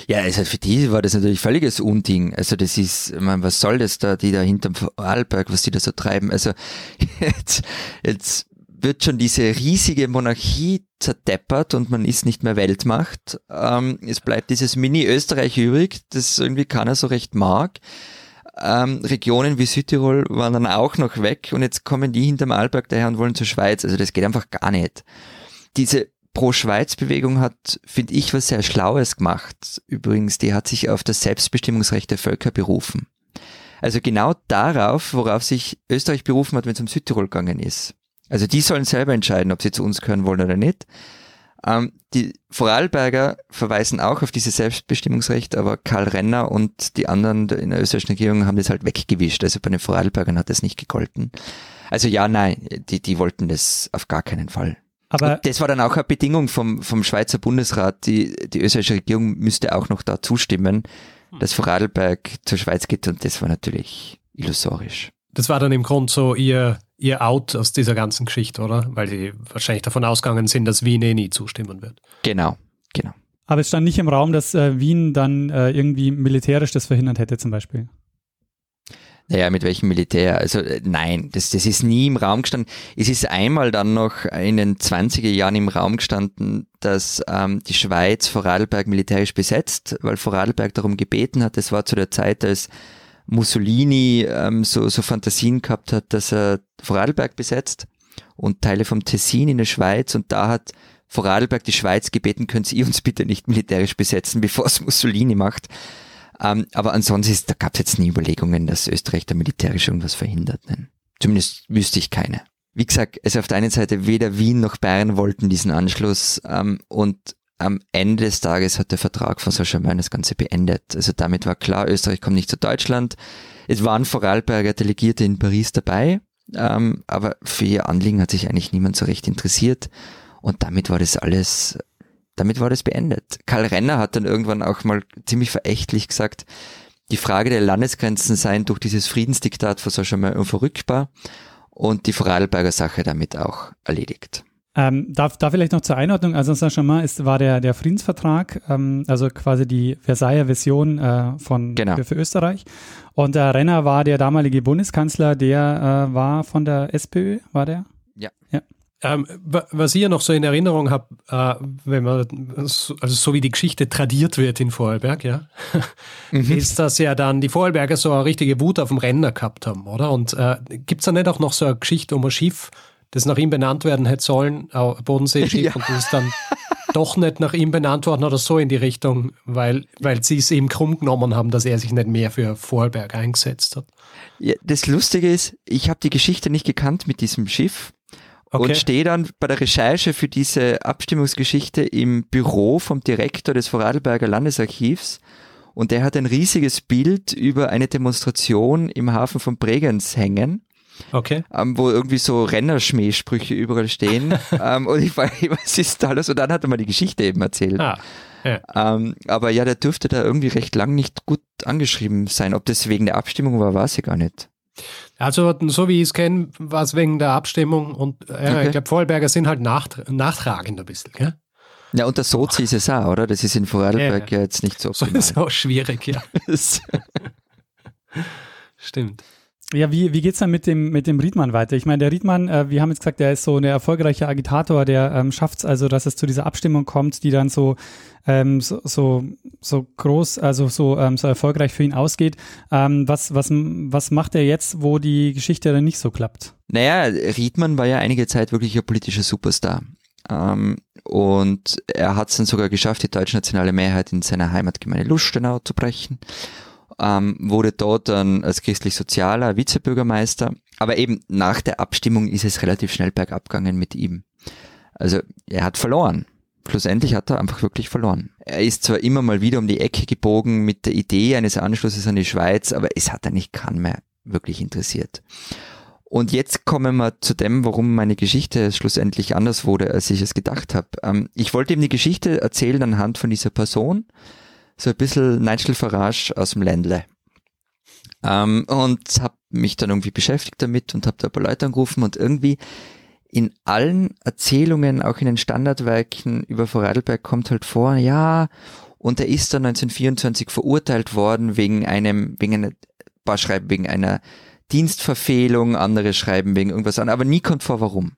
Ja, also für die war das natürlich völliges Unding. Also das ist, meine, was soll das da, die da hinterm Vorarlberg, was die da so treiben? Also jetzt, jetzt wird schon diese riesige Monarchie zerdeppert und man ist nicht mehr Weltmacht. Ähm, es bleibt dieses Mini-Österreich übrig, das irgendwie keiner so recht mag. Ähm, Regionen wie Südtirol waren dann auch noch weg und jetzt kommen die hinterm Arlberg daher und wollen zur Schweiz. Also das geht einfach gar nicht. Diese Pro-Schweiz-Bewegung hat, finde ich, was sehr Schlaues gemacht. Übrigens, die hat sich auf das Selbstbestimmungsrecht der Völker berufen. Also genau darauf, worauf sich Österreich berufen hat, wenn es um Südtirol gegangen ist. Also die sollen selber entscheiden, ob sie zu uns gehören wollen oder nicht. Ähm, die Vorarlberger verweisen auch auf dieses Selbstbestimmungsrecht, aber Karl Renner und die anderen in der österreichischen Regierung haben das halt weggewischt. Also bei den Vorarlbergern hat das nicht gegolten. Also ja, nein, die, die wollten das auf gar keinen Fall. Aber und das war dann auch eine Bedingung vom, vom Schweizer Bundesrat. Die, die österreichische Regierung müsste auch noch da zustimmen, dass Vorarlberg zur Schweiz geht und das war natürlich illusorisch. Das war dann im Grunde so ihr, ihr Out aus dieser ganzen Geschichte, oder? Weil sie wahrscheinlich davon ausgegangen sind, dass Wien eh nie zustimmen wird. Genau, genau. Aber es stand nicht im Raum, dass äh, Wien dann äh, irgendwie militärisch das verhindert hätte, zum Beispiel. Naja, mit welchem Militär? Also äh, nein, das, das ist nie im Raum gestanden. Es ist einmal dann noch in den 20er Jahren im Raum gestanden, dass ähm, die Schweiz Vorarlberg militärisch besetzt, weil Vorarlberg darum gebeten hat. Das war zu der Zeit, als Mussolini ähm, so, so Fantasien gehabt hat, dass er Vorarlberg besetzt und Teile vom Tessin in der Schweiz und da hat Vorarlberg die Schweiz gebeten, könnt ihr uns bitte nicht militärisch besetzen, bevor es Mussolini macht. Ähm, aber ansonsten da gab es jetzt nie Überlegungen, dass Österreich da militärisch irgendwas verhindert. Nein. Zumindest wüsste ich keine. Wie gesagt, also auf der einen Seite weder Wien noch Bayern wollten diesen Anschluss ähm, und am Ende des Tages hat der Vertrag von Saint-Germain das Ganze beendet. Also damit war klar, Österreich kommt nicht zu Deutschland. Es waren Vorarlberger Delegierte in Paris dabei, ähm, aber für ihr Anliegen hat sich eigentlich niemand so recht interessiert. Und damit war das alles damit war das beendet. Karl Renner hat dann irgendwann auch mal ziemlich verächtlich gesagt, die Frage der Landesgrenzen seien durch dieses Friedensdiktat von Saint-Germain unverrückbar und die Vorarlberger Sache damit auch erledigt. Ähm, da, da vielleicht noch zur Einordnung, also Saint-Germain ist, war der, der Friedensvertrag, ähm, also quasi die Versailler Version äh, von, genau. für, für, Österreich. Und der Renner war der damalige Bundeskanzler, der äh, war von der SPÖ, war der? Ähm, was ich ja noch so in Erinnerung habe, äh, wenn man, also so wie die Geschichte tradiert wird in Vorarlberg, ja, mhm. ist, dass ja dann die Vorarlberger so eine richtige Wut auf dem Renner gehabt haben, oder? Und äh, gibt es da nicht auch noch so eine Geschichte um ein Schiff, das nach ihm benannt werden hätte sollen, ein Bodenseeschiff, ja. und das ist dann doch nicht nach ihm benannt worden oder so in die Richtung, weil, weil sie es ihm krumm genommen haben, dass er sich nicht mehr für Vorarlberg eingesetzt hat. Ja, das Lustige ist, ich habe die Geschichte nicht gekannt mit diesem Schiff Okay. Und stehe dann bei der Recherche für diese Abstimmungsgeschichte im Büro vom Direktor des Vorarlberger Landesarchivs und der hat ein riesiges Bild über eine Demonstration im Hafen von Bregenz hängen. Okay. Ähm, wo irgendwie so Rennerschmähsprüche überall stehen. ähm, und ich frage, was ist da alles? Und dann hat er mal die Geschichte eben erzählt. Ah, ja. Ähm, aber ja, der dürfte da irgendwie recht lang nicht gut angeschrieben sein. Ob das wegen der Abstimmung war, weiß ich gar nicht. Also so wie ich es kenne, war es wegen der Abstimmung und äh, okay. ich glaube, Vorarlberger sind halt nacht nachtragend ein bisschen, gell? Ja, und der Sozi ist es auch, oder? Das ist in Vorarlberg ja, ja jetzt nicht so. So ist auch schwierig, ja. Stimmt. Ja, wie, wie geht's dann mit dem, mit dem Riedmann weiter? Ich meine, der Riedmann, äh, wir haben jetzt gesagt, der ist so ein erfolgreicher Agitator, der ähm, schafft es also, dass es zu dieser Abstimmung kommt, die dann so, ähm, so, so, so groß, also so, ähm, so erfolgreich für ihn ausgeht. Ähm, was, was, was macht er jetzt, wo die Geschichte dann nicht so klappt? Naja, Riedmann war ja einige Zeit wirklich ein politischer Superstar. Ähm, und er hat es dann sogar geschafft, die deutsch-nationale Mehrheit in seiner Heimatgemeinde Lustenau zu brechen ähm, wurde dort dann als christlich-sozialer Vizebürgermeister. Aber eben nach der Abstimmung ist es relativ schnell bergab gegangen mit ihm. Also er hat verloren. Schlussendlich hat er einfach wirklich verloren. Er ist zwar immer mal wieder um die Ecke gebogen mit der Idee eines Anschlusses an die Schweiz, aber es hat eigentlich keinen mehr wirklich interessiert. Und jetzt kommen wir zu dem, warum meine Geschichte schlussendlich anders wurde, als ich es gedacht habe. Ähm, ich wollte ihm die Geschichte erzählen anhand von dieser Person, so ein bisschen Nigel Farage aus dem Ländle. Ähm, und habe mich dann irgendwie beschäftigt damit und habe da ein paar Leute angerufen und irgendwie in allen Erzählungen, auch in den Standardwerken über Vorarlberg kommt halt vor, ja, und er ist dann 1924 verurteilt worden wegen einem, wegen einer, paar schreiben wegen einer Dienstverfehlung, andere schreiben wegen irgendwas anderes, aber nie kommt vor, warum.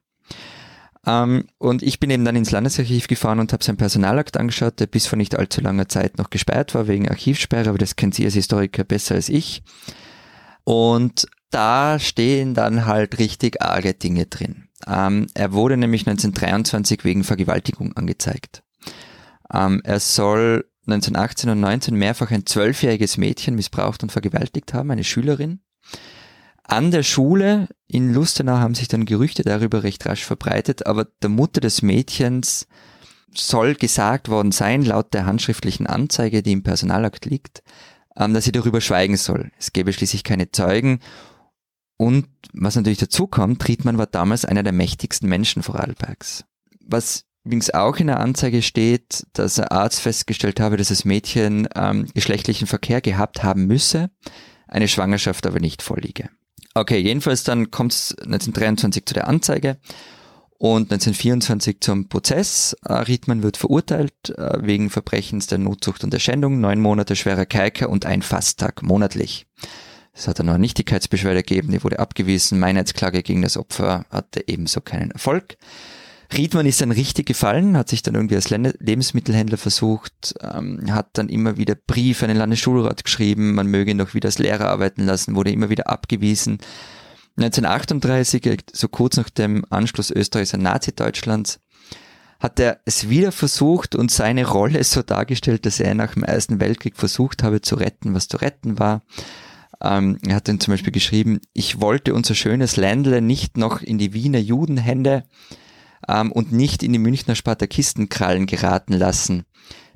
Ähm, und ich bin eben dann ins Landesarchiv gefahren und habe seinen Personalakt angeschaut, der bis vor nicht allzu langer Zeit noch gesperrt war wegen Archivsperre, aber das kennt Sie als Historiker besser als ich. Und da stehen dann halt richtig arge Dinge drin. Ähm, er wurde nämlich 1923 wegen Vergewaltigung angezeigt. Ähm, er soll 1918 und 19 mehrfach ein zwölfjähriges Mädchen missbraucht und vergewaltigt haben, eine Schülerin. An der Schule in Lustenau haben sich dann Gerüchte darüber recht rasch verbreitet, aber der Mutter des Mädchens soll gesagt worden sein, laut der handschriftlichen Anzeige, die im Personalakt liegt, ähm, dass sie darüber schweigen soll. Es gäbe schließlich keine Zeugen. Und was natürlich dazu kommt, Triedmann war damals einer der mächtigsten Menschen Vorarlbergs. Was übrigens auch in der Anzeige steht, dass der Arzt festgestellt habe, dass das Mädchen ähm, geschlechtlichen Verkehr gehabt haben müsse, eine Schwangerschaft aber nicht vorliege. Okay, jedenfalls dann kommt es 1923 zu der Anzeige und 1924 zum Prozess. Äh, Riedmann wird verurteilt äh, wegen Verbrechens der Notzucht und der Schändung, neun Monate schwerer Kerker und ein Fasttag monatlich. Es hat eine Nichtigkeitsbeschwerde gegeben, die wurde abgewiesen. Meinheitsklage gegen das Opfer hatte ebenso keinen Erfolg. Riedmann ist dann richtig gefallen, hat sich dann irgendwie als Lebensmittelhändler versucht, ähm, hat dann immer wieder Briefe an den Landesschulrat geschrieben, man möge ihn doch wieder als Lehrer arbeiten lassen, wurde immer wieder abgewiesen. 1938, so kurz nach dem Anschluss Österreichs an Nazi-Deutschland, hat er es wieder versucht und seine Rolle so dargestellt, dass er nach dem Ersten Weltkrieg versucht habe zu retten, was zu retten war. Ähm, er hat dann zum Beispiel geschrieben, ich wollte unser schönes Ländle nicht noch in die Wiener Judenhände ähm, und nicht in die Münchner Spartakistenkrallen geraten lassen.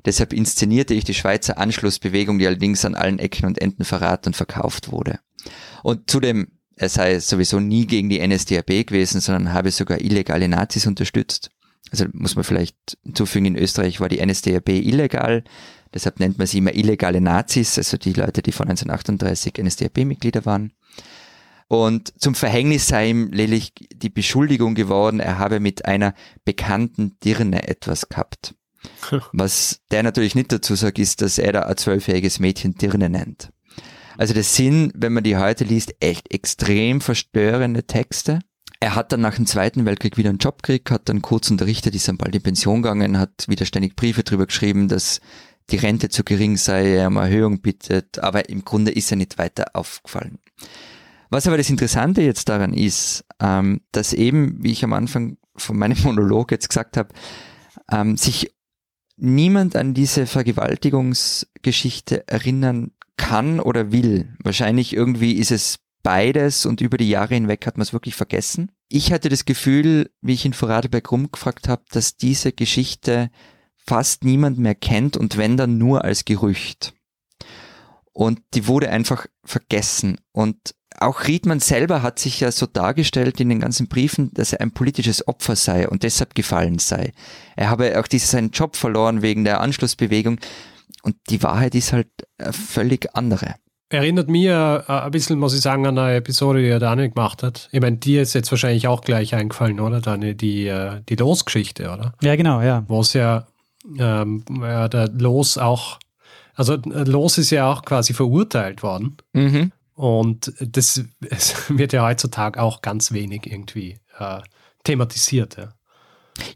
Deshalb inszenierte ich die Schweizer Anschlussbewegung, die allerdings an allen Ecken und Enden verraten und verkauft wurde. Und zudem, er sei sowieso nie gegen die NSDAP gewesen, sondern habe sogar illegale Nazis unterstützt. Also muss man vielleicht hinzufügen, in Österreich war die NSDAP illegal, deshalb nennt man sie immer illegale Nazis, also die Leute, die von 1938 NSDAP-Mitglieder waren. Und zum Verhängnis sei ihm lediglich die Beschuldigung geworden, er habe mit einer bekannten Dirne etwas gehabt. Was der natürlich nicht dazu sagt, ist, dass er da ein zwölfjähriges Mädchen Dirne nennt. Also das sind, wenn man die heute liest, echt extrem verstörende Texte. Er hat dann nach dem Zweiten Weltkrieg wieder einen Job gekriegt, hat dann kurz unterrichtet, ist dann bald in Pension gegangen, hat wieder ständig Briefe drüber geschrieben, dass die Rente zu gering sei, er um Erhöhung bittet, aber im Grunde ist er nicht weiter aufgefallen. Was aber das Interessante jetzt daran ist, ähm, dass eben, wie ich am Anfang von meinem Monolog jetzt gesagt habe, ähm, sich niemand an diese Vergewaltigungsgeschichte erinnern kann oder will. Wahrscheinlich irgendwie ist es beides und über die Jahre hinweg hat man es wirklich vergessen. Ich hatte das Gefühl, wie ich in Vorarlberg rumgefragt habe, dass diese Geschichte fast niemand mehr kennt und wenn dann nur als Gerücht. Und die wurde einfach vergessen. Und auch Riedmann selber hat sich ja so dargestellt in den ganzen Briefen, dass er ein politisches Opfer sei und deshalb gefallen sei. Er habe auch diesen seinen Job verloren wegen der Anschlussbewegung und die Wahrheit ist halt eine völlig andere. Erinnert mir äh, ein bisschen, muss ich sagen, an eine Episode, die er Daniel gemacht hat. Ich meine, dir ist jetzt wahrscheinlich auch gleich eingefallen, oder? Daniel, die, äh, die Losgeschichte, oder? Ja, genau, ja. Wo es ja, ähm, ja der Los auch, also Los ist ja auch quasi verurteilt worden. Mhm. Und das wird ja heutzutage auch ganz wenig irgendwie äh, thematisiert. Ja.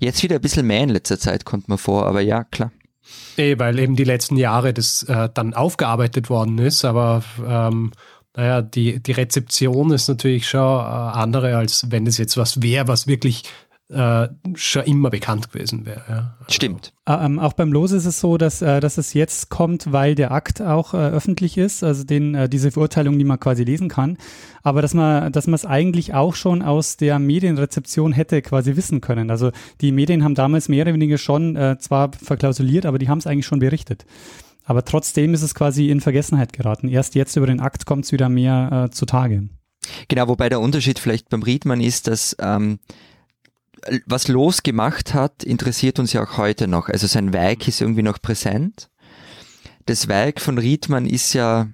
Jetzt wieder ein bisschen mehr in letzter Zeit kommt mir vor, aber ja, klar. Nee, weil eben die letzten Jahre das äh, dann aufgearbeitet worden ist, aber ähm, naja, die, die Rezeption ist natürlich schon äh, andere, als wenn es jetzt was wäre, was wirklich äh, schon immer bekannt gewesen wäre. Ja. Also. Stimmt. Ah, ähm, auch beim Los ist es so, dass, äh, dass es jetzt kommt, weil der Akt auch äh, öffentlich ist, also den, äh, diese Verurteilung, die man quasi lesen kann. Aber dass man, dass man es eigentlich auch schon aus der Medienrezeption hätte quasi wissen können. Also die Medien haben damals mehr oder weniger schon äh, zwar verklausuliert, aber die haben es eigentlich schon berichtet. Aber trotzdem ist es quasi in Vergessenheit geraten. Erst jetzt über den Akt kommt es wieder mehr äh, zutage. Genau, wobei der Unterschied vielleicht beim Riedmann ist, dass ähm, was Los gemacht hat, interessiert uns ja auch heute noch. Also sein Werk ist irgendwie noch präsent. Das Werk von Riedmann ist ja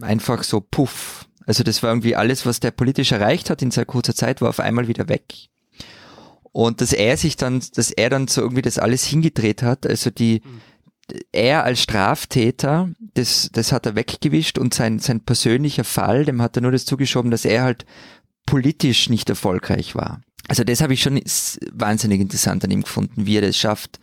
einfach so puff. Also das war irgendwie alles, was der politisch erreicht hat in sehr kurzer Zeit, war auf einmal wieder weg. Und dass er sich dann, dass er dann so irgendwie das alles hingedreht hat, also die, er als Straftäter, das, das hat er weggewischt und sein, sein persönlicher Fall, dem hat er nur das zugeschoben, dass er halt politisch nicht erfolgreich war. Also das habe ich schon wahnsinnig interessant an ihm gefunden, wie er das schafft,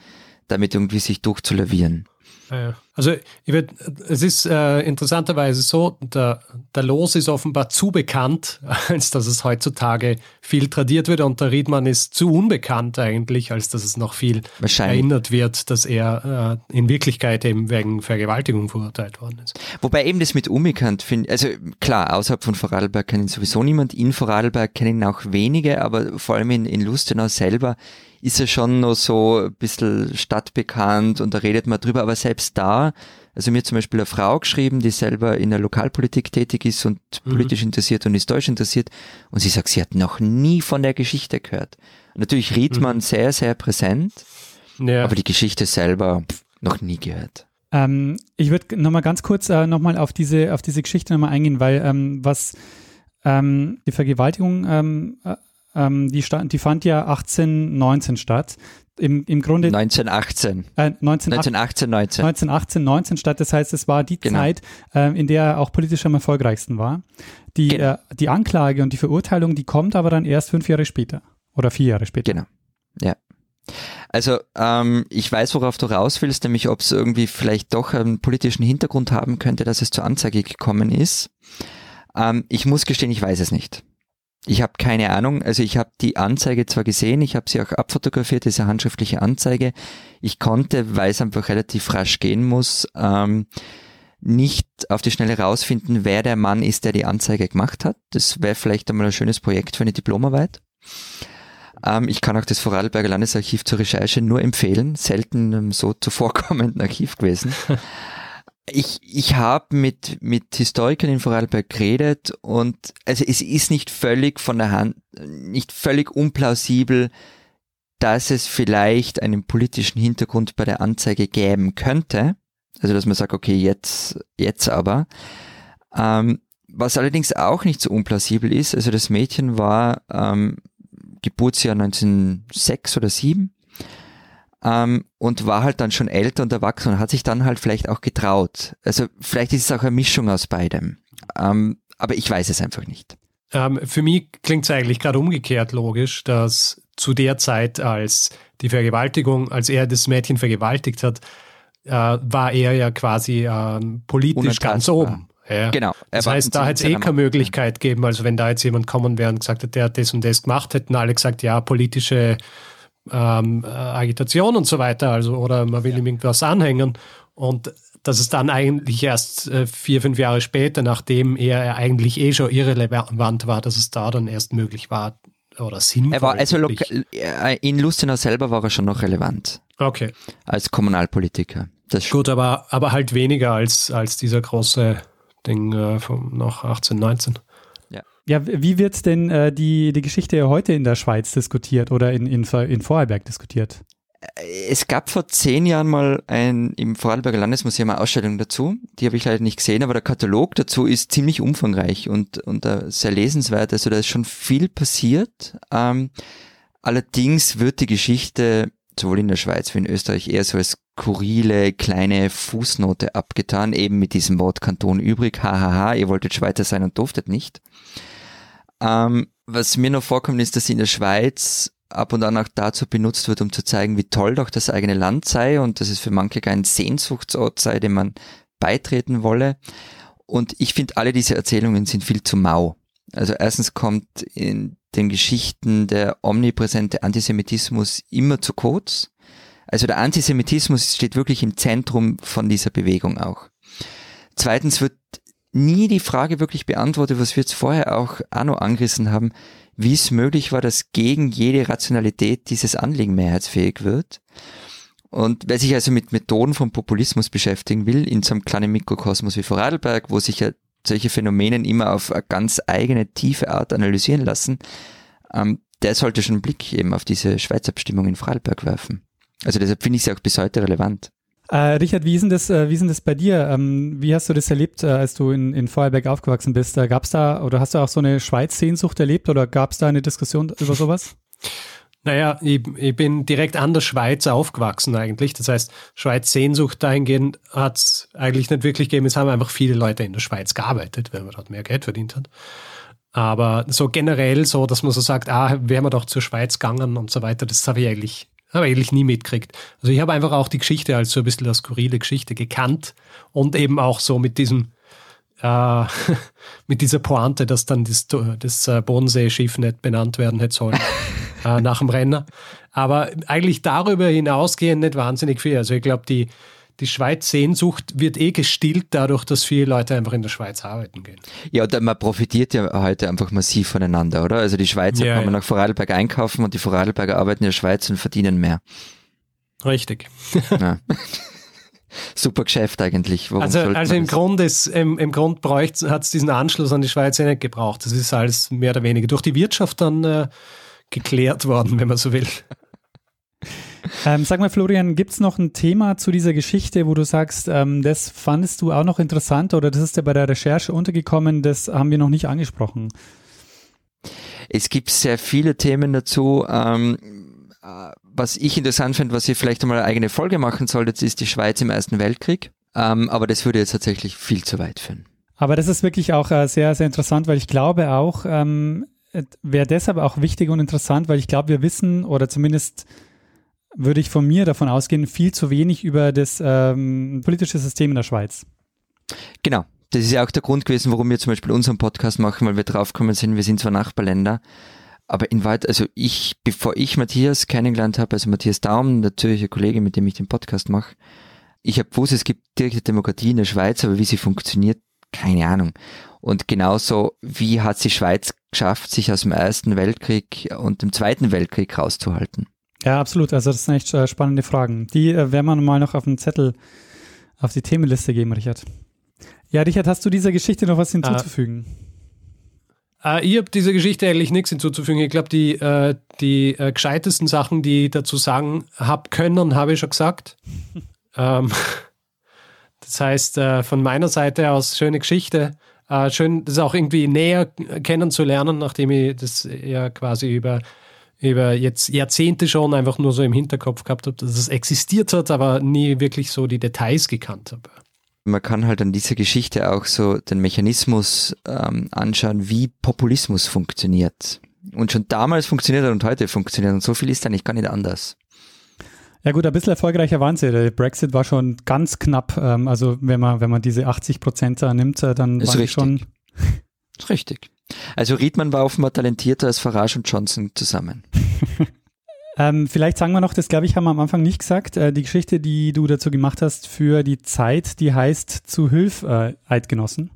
damit irgendwie sich durchzulavieren. Also Also würd, es ist äh, interessanterweise so, der, der Los ist offenbar zu bekannt, als dass es heutzutage viel tradiert wird. Und der Riedmann ist zu unbekannt eigentlich, als dass es noch viel erinnert wird, dass er äh, in Wirklichkeit eben wegen Vergewaltigung verurteilt worden ist. Wobei eben das mit unbekannt finde, also klar, außerhalb von Vorarlberg kennt sowieso niemand, in Vorarlberg kennen auch wenige, aber vor allem in, in Lustenau selber ist er schon noch so ein bisschen stadtbekannt und da redet man drüber, aber selbst da, also mir zum Beispiel eine Frau geschrieben, die selber in der Lokalpolitik tätig ist und mhm. politisch interessiert und historisch interessiert und sie sagt, sie hat noch nie von der Geschichte gehört. Natürlich Riedmann mhm. sehr, sehr präsent, ja. aber die Geschichte selber pff, noch nie gehört. Ähm, ich würde nochmal ganz kurz äh, nochmal auf diese, auf diese Geschichte nochmal eingehen, weil ähm, was ähm, die Vergewaltigung ähm, äh, ähm, die, stand, die fand ja 1819 statt. Im, im Grunde 1918. Äh, 19, 1918, 19. 1918, 19 statt. Das heißt, es war die genau. Zeit, äh, in der er auch politisch am erfolgreichsten war. Die, genau. äh, die Anklage und die Verurteilung, die kommt aber dann erst fünf Jahre später oder vier Jahre später. Genau. Ja. Also ähm, ich weiß, worauf du raus willst, nämlich ob es irgendwie vielleicht doch einen politischen Hintergrund haben könnte, dass es zur Anzeige gekommen ist. Ähm, ich muss gestehen, ich weiß es nicht. Ich habe keine Ahnung. Also ich habe die Anzeige zwar gesehen, ich habe sie auch abfotografiert, diese handschriftliche Anzeige. Ich konnte, weil es einfach relativ rasch gehen muss, ähm, nicht auf die Schnelle rausfinden, wer der Mann ist, der die Anzeige gemacht hat. Das wäre vielleicht einmal ein schönes Projekt für eine Diplomarbeit. Ähm, ich kann auch das Vorarlberger Landesarchiv zur Recherche nur empfehlen. Selten so zuvorkommenden Archiv gewesen. ich, ich habe mit, mit Historikern in Vorarlberg geredet und also es ist nicht völlig von der Hand, nicht völlig unplausibel, dass es vielleicht einen politischen Hintergrund bei der Anzeige geben könnte. Also dass man sagt, okay, jetzt, jetzt aber. Ähm, was allerdings auch nicht so unplausibel ist, also das Mädchen war ähm, Geburtsjahr 1906 oder 7 ähm, und war halt dann schon älter und erwachsen und hat sich dann halt vielleicht auch getraut. Also vielleicht ist es auch eine Mischung aus beidem. Ähm, aber ich weiß es einfach nicht. Ähm, für mich klingt es eigentlich gerade umgekehrt logisch, dass zu der Zeit, als die Vergewaltigung, als er das Mädchen vergewaltigt hat, äh, war er ja quasi äh, politisch ganz oben. Ja. Genau. Das heißt, da hätte es eh keine Möglichkeit gegeben. Also wenn da jetzt jemand kommen wäre und gesagt hat, der hat das und das gemacht, hätten alle gesagt, ja, politische ähm, äh, Agitation und so weiter, also oder man will ja. ihm irgendwas anhängen und dass es dann eigentlich erst äh, vier, fünf Jahre später, nachdem er eigentlich eh schon irrelevant war, dass es da dann erst möglich war oder sinnvoll. Er war also äh, in Lustenau selber war er schon noch relevant. Okay. Als Kommunalpolitiker. Das Gut, aber, aber halt weniger als, als dieser große Ding äh, vom, nach 1819. Ja, wie wird denn äh, die, die Geschichte heute in der Schweiz diskutiert oder in, in, in Vorarlberg diskutiert? Äh, es gab vor zehn Jahren mal ein, im Vorarlberger Landesmuseum eine Ausstellung dazu. Die habe ich leider nicht gesehen, aber der Katalog dazu ist ziemlich umfangreich und, und uh, sehr lesenswert. Also da ist schon viel passiert. Ähm, allerdings wird die Geschichte sowohl in der Schweiz wie in Österreich eher so als kurile kleine Fußnote abgetan, eben mit diesem Wort Kanton übrig. Hahaha, ihr wolltet Schweizer sein und durftet nicht. Ähm, was mir noch vorkommt, ist, dass in der Schweiz ab und an auch dazu benutzt wird, um zu zeigen, wie toll doch das eigene Land sei und dass es für manche kein Sehnsuchtsort sei, dem man beitreten wolle. Und ich finde, alle diese Erzählungen sind viel zu mau. Also erstens kommt in den Geschichten der omnipräsente Antisemitismus immer zu kurz. Also der Antisemitismus steht wirklich im Zentrum von dieser Bewegung auch. Zweitens wird nie die Frage wirklich beantwortet, was wir jetzt vorher auch Anno angerissen haben, wie es möglich war, dass gegen jede Rationalität dieses Anliegen mehrheitsfähig wird. Und wer sich also mit Methoden von Populismus beschäftigen will, in so einem kleinen Mikrokosmos wie Vorarlberg, wo sich ja solche Phänomene immer auf eine ganz eigene, tiefe Art analysieren lassen, ähm, der sollte schon einen Blick eben auf diese Schweizer Bestimmung in Vorarlberg werfen. Also deshalb finde ich sie auch bis heute relevant. Äh, Richard, wie ist denn das, äh, wie ist denn das bei dir? Ähm, wie hast du das erlebt, äh, als du in, in Vorarlberg aufgewachsen bist? Äh, gab es da, oder hast du auch so eine Schweiz-Sehnsucht erlebt oder gab es da eine Diskussion über sowas? Naja, ich, ich bin direkt an der Schweiz aufgewachsen eigentlich. Das heißt, Schweiz-Sehnsucht dahingehend hat es eigentlich nicht wirklich gegeben. Es haben einfach viele Leute in der Schweiz gearbeitet, wenn man dort mehr Geld verdient hat. Aber so generell so, dass man so sagt, ah, wären wir doch zur Schweiz gegangen und so weiter, das habe ich eigentlich habe eigentlich nie mitgekriegt. Also ich habe einfach auch die Geschichte als so ein bisschen als skurrile Geschichte gekannt und eben auch so mit diesem äh, mit dieser Pointe, dass dann das, das äh, Bodensee-Schiff nicht benannt werden hätte sollen äh, nach dem Renner. Aber eigentlich darüber hinausgehend nicht wahnsinnig viel. Also ich glaube, die, die Schweiz-Sehnsucht wird eh gestillt dadurch, dass viele Leute einfach in der Schweiz arbeiten gehen. Ja, und man profitiert ja heute einfach massiv voneinander, oder? Also die Schweizer ja, kommen ja. nach Vorarlberg einkaufen und die Vorarlberger arbeiten in der Schweiz und verdienen mehr. Richtig. Ja. Super Geschäft eigentlich. Warum also also im, Grund ist, im, im Grund hat es diesen Anschluss an die Schweiz ja nicht gebraucht. Das ist alles mehr oder weniger durch die Wirtschaft dann äh, geklärt worden, wenn man so will. Ähm, sag mal, Florian, gibt es noch ein Thema zu dieser Geschichte, wo du sagst, ähm, das fandest du auch noch interessant oder das ist ja bei der Recherche untergekommen, das haben wir noch nicht angesprochen? Es gibt sehr viele Themen dazu. Ähm, äh, was ich interessant finde, was ihr vielleicht einmal eine eigene Folge machen solltet, ist die Schweiz im Ersten Weltkrieg. Ähm, aber das würde jetzt tatsächlich viel zu weit führen. Aber das ist wirklich auch äh, sehr, sehr interessant, weil ich glaube auch, ähm, wäre deshalb auch wichtig und interessant, weil ich glaube, wir wissen oder zumindest würde ich von mir davon ausgehen, viel zu wenig über das ähm, politische System in der Schweiz. Genau. Das ist ja auch der Grund gewesen, warum wir zum Beispiel unseren Podcast machen, weil wir draufgekommen sind, wir sind zwar Nachbarländer, aber in weit, also ich, bevor ich Matthias kennengelernt habe, also Matthias Daum, der Zürcher Kollege, mit dem ich den Podcast mache, ich habe gewusst, es gibt direkte Demokratie in der Schweiz, aber wie sie funktioniert, keine Ahnung. Und genauso, wie hat die Schweiz geschafft, sich aus dem Ersten Weltkrieg und dem Zweiten Weltkrieg rauszuhalten? Ja, absolut. Also das sind echt äh, spannende Fragen. Die äh, werden wir mal noch auf den Zettel, auf die Themenliste geben, Richard. Ja, Richard, hast du dieser Geschichte noch was hinzuzufügen? Uh. Uh, ich habe dieser Geschichte eigentlich nichts hinzuzufügen. Ich glaube, die, äh, die äh, gescheitesten Sachen, die ich dazu sagen habe können, habe ich schon gesagt. ähm, das heißt, äh, von meiner Seite aus schöne Geschichte. Äh, schön, das auch irgendwie näher kennenzulernen, nachdem ich das ja quasi über über jetzt Jahrzehnte schon einfach nur so im Hinterkopf gehabt habe, dass es existiert hat, aber nie wirklich so die Details gekannt habe. Man kann halt an dieser Geschichte auch so den Mechanismus ähm, anschauen, wie Populismus funktioniert. Und schon damals funktioniert er und heute funktioniert. Und so viel ist eigentlich gar nicht anders. Ja gut, ein bisschen erfolgreicher waren sie. Der Brexit war schon ganz knapp. Ähm, also wenn man, wenn man diese 80 Prozent nimmt, äh, dann ist war richtig. schon. Ist richtig. Also Riedmann war offenbar talentierter als Farage und Johnson zusammen. ähm, vielleicht sagen wir noch, das glaube ich haben wir am Anfang nicht gesagt, äh, die Geschichte, die du dazu gemacht hast für die Zeit, die heißt Zu Hilf äh, Eidgenossen.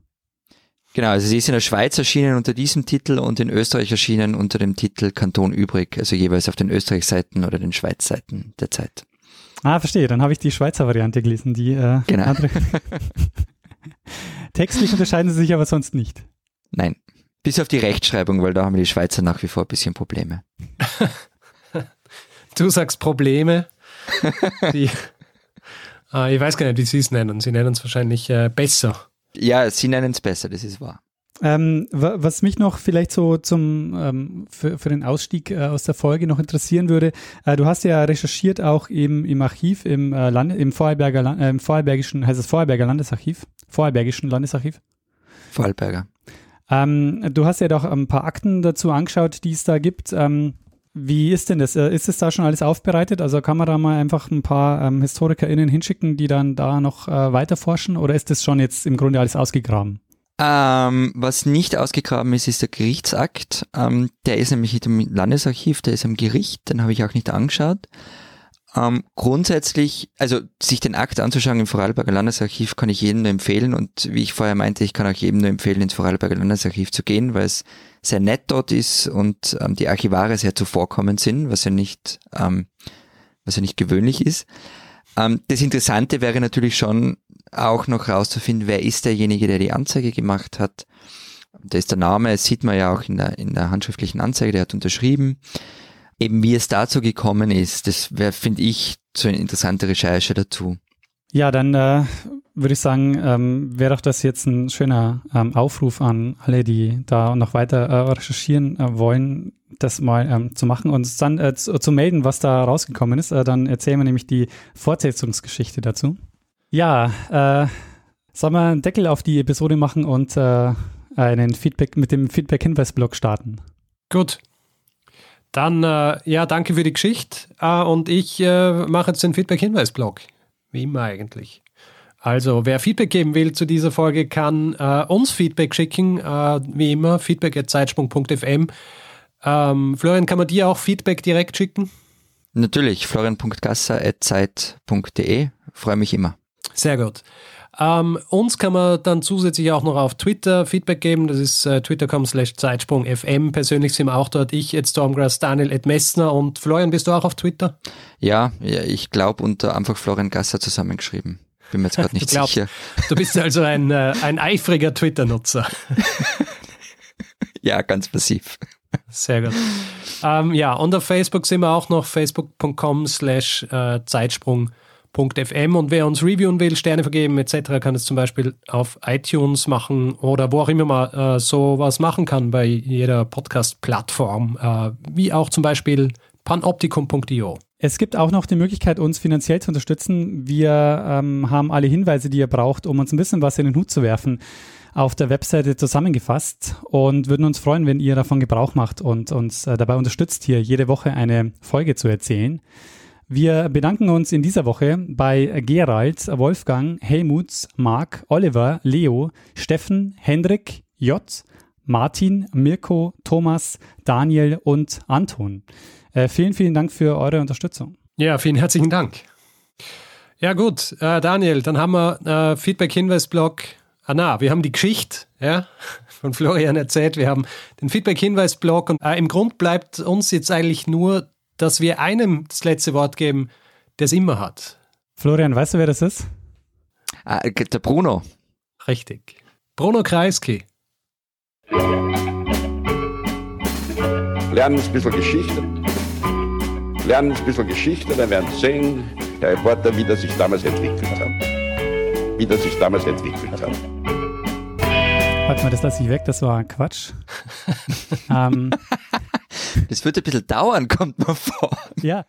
Genau, also sie ist in der Schweiz erschienen unter diesem Titel und in Österreich erschienen unter dem Titel Kanton übrig, also jeweils auf den Österreich-Seiten oder den Schweiz-Seiten der Zeit. Ah, verstehe. Dann habe ich die Schweizer Variante gelesen, die äh, genau. andere. Textlich unterscheiden sie sich aber sonst nicht. Nein. Bis auf die Rechtschreibung, weil da haben die Schweizer nach wie vor ein bisschen Probleme. du sagst Probleme. Die, äh, ich weiß gar nicht, wie sie es nennen. Sie nennen es wahrscheinlich äh, besser. Ja, sie nennen es besser, das ist wahr. Ähm, was mich noch vielleicht so zum ähm, für, für den Ausstieg äh, aus der Folge noch interessieren würde, äh, du hast ja recherchiert auch eben im Archiv, im, äh, Land, im Vorarlberger, äh, im Vorarlbergischen, heißt es Vorarlberger Landesarchiv? Vorarlbergischen Landesarchiv? Vorarlberger. Ähm, du hast ja doch ein paar Akten dazu angeschaut, die es da gibt. Ähm, wie ist denn das? Äh, ist es da schon alles aufbereitet? Also kann man da mal einfach ein paar ähm, HistorikerInnen hinschicken, die dann da noch äh, weiter forschen? Oder ist das schon jetzt im Grunde alles ausgegraben? Ähm, was nicht ausgegraben ist, ist der Gerichtsakt. Ähm, der ist nämlich im Landesarchiv, der ist am Gericht, den habe ich auch nicht angeschaut. Ähm, grundsätzlich, also sich den Akt anzuschauen im Vorarlberger Landesarchiv kann ich jedem nur empfehlen und wie ich vorher meinte, ich kann auch jedem nur empfehlen, ins Vorarlberger Landesarchiv zu gehen, weil es sehr nett dort ist und ähm, die Archivare sehr zuvorkommend sind, was ja nicht, ähm, was ja nicht gewöhnlich ist. Ähm, das Interessante wäre natürlich schon auch noch rauszufinden, wer ist derjenige, der die Anzeige gemacht hat. Da ist der Name, das sieht man ja auch in der, in der handschriftlichen Anzeige, der hat unterschrieben eben wie es dazu gekommen ist, das wäre, finde ich, so eine interessante Recherche dazu. Ja, dann äh, würde ich sagen, ähm, wäre doch das jetzt ein schöner ähm, Aufruf an alle, die da noch weiter äh, recherchieren äh, wollen, das mal ähm, zu machen und uns dann äh, zu, zu, melden, was da rausgekommen ist. Äh, dann erzählen wir nämlich die Fortsetzungsgeschichte dazu. Ja, äh, sollen wir einen Deckel auf die Episode machen und äh, einen Feedback mit dem Feedback-Hinweis-Blog starten? Gut, Dann, äh, ja, danke für die Geschichte. Äh, und ich äh, mache jetzt den Feedback-Hinweis-Blog. Wie immer eigentlich. Also, wer Feedback geben will zu dieser Folge, kann äh, uns Feedback schicken. Äh, wie immer, feedback.zeitsprung.fm. Ähm, Florian, kann man dir auch Feedback direkt schicken? Natürlich, florian.gasser.zeit.de. Freue mich immer. Sehr gut. Ähm, uns kann man dann zusätzlich auch noch auf Twitter Feedback geben. Das ist äh, twitter.com slash Zeitsprung.fm. Persönlich sind wir auch dort. Ich, Ed Stormgrass, Daniel, Ed Messner und Florian, bist du auch auf Twitter? Ja, ja ich glaube unter einfach Florian Gasser zusammengeschrieben. Bin mir jetzt gerade nicht du glaubst, sicher. Du bist also ein, äh, ein eifriger Twitter-Nutzer. ja, ganz passiv. Sehr gut. Ähm, ja, und auf Facebook sind wir auch noch facebook.com slash äh, Zeitsprung .fm und wer uns reviewen will, Sterne vergeben etc., kann es zum Beispiel auf iTunes machen oder wo auch immer man äh, sowas machen kann bei jeder Podcast-Plattform, äh, wie auch zum Beispiel panoptikum.io. Es gibt auch noch die Möglichkeit, uns finanziell zu unterstützen. Wir ähm, haben alle Hinweise, die ihr braucht, um uns ein bisschen was in den Hut zu werfen, auf der Webseite zusammengefasst und würden uns freuen, wenn ihr davon Gebrauch macht und uns äh, dabei unterstützt, hier jede Woche eine Folge zu erzählen. Wir bedanken uns in dieser Woche bei Gerald, Wolfgang, Helmut, Marc, Oliver, Leo, Steffen, Hendrik, J, Martin, Mirko, Thomas, Daniel und Anton. Äh, vielen, vielen Dank für eure Unterstützung. Ja, vielen herzlichen Dank. Ja, gut, äh, Daniel, dann haben wir äh, Feedback-Hinweis-Blog. Ah, na, wir haben die Geschichte ja, von Florian erzählt. Wir haben den Feedback-Hinweis-Blog und äh, im Grund bleibt uns jetzt eigentlich nur dass wir einem das letzte Wort geben, der es immer hat. Florian, weißt du, wer das ist? Ah, der Bruno. Richtig. Bruno Kreisky. Lernen ein bisschen Geschichte. Lernen ein bisschen Geschichte, dann werden Sie sehen, der Reporter, wie das sich damals entwickelt hat. Wie das sich damals entwickelt hat. Warte mal, das lasse ich weg, das war Quatsch. ähm, das wird ein bisschen dauern, kommt mir vor. Ja.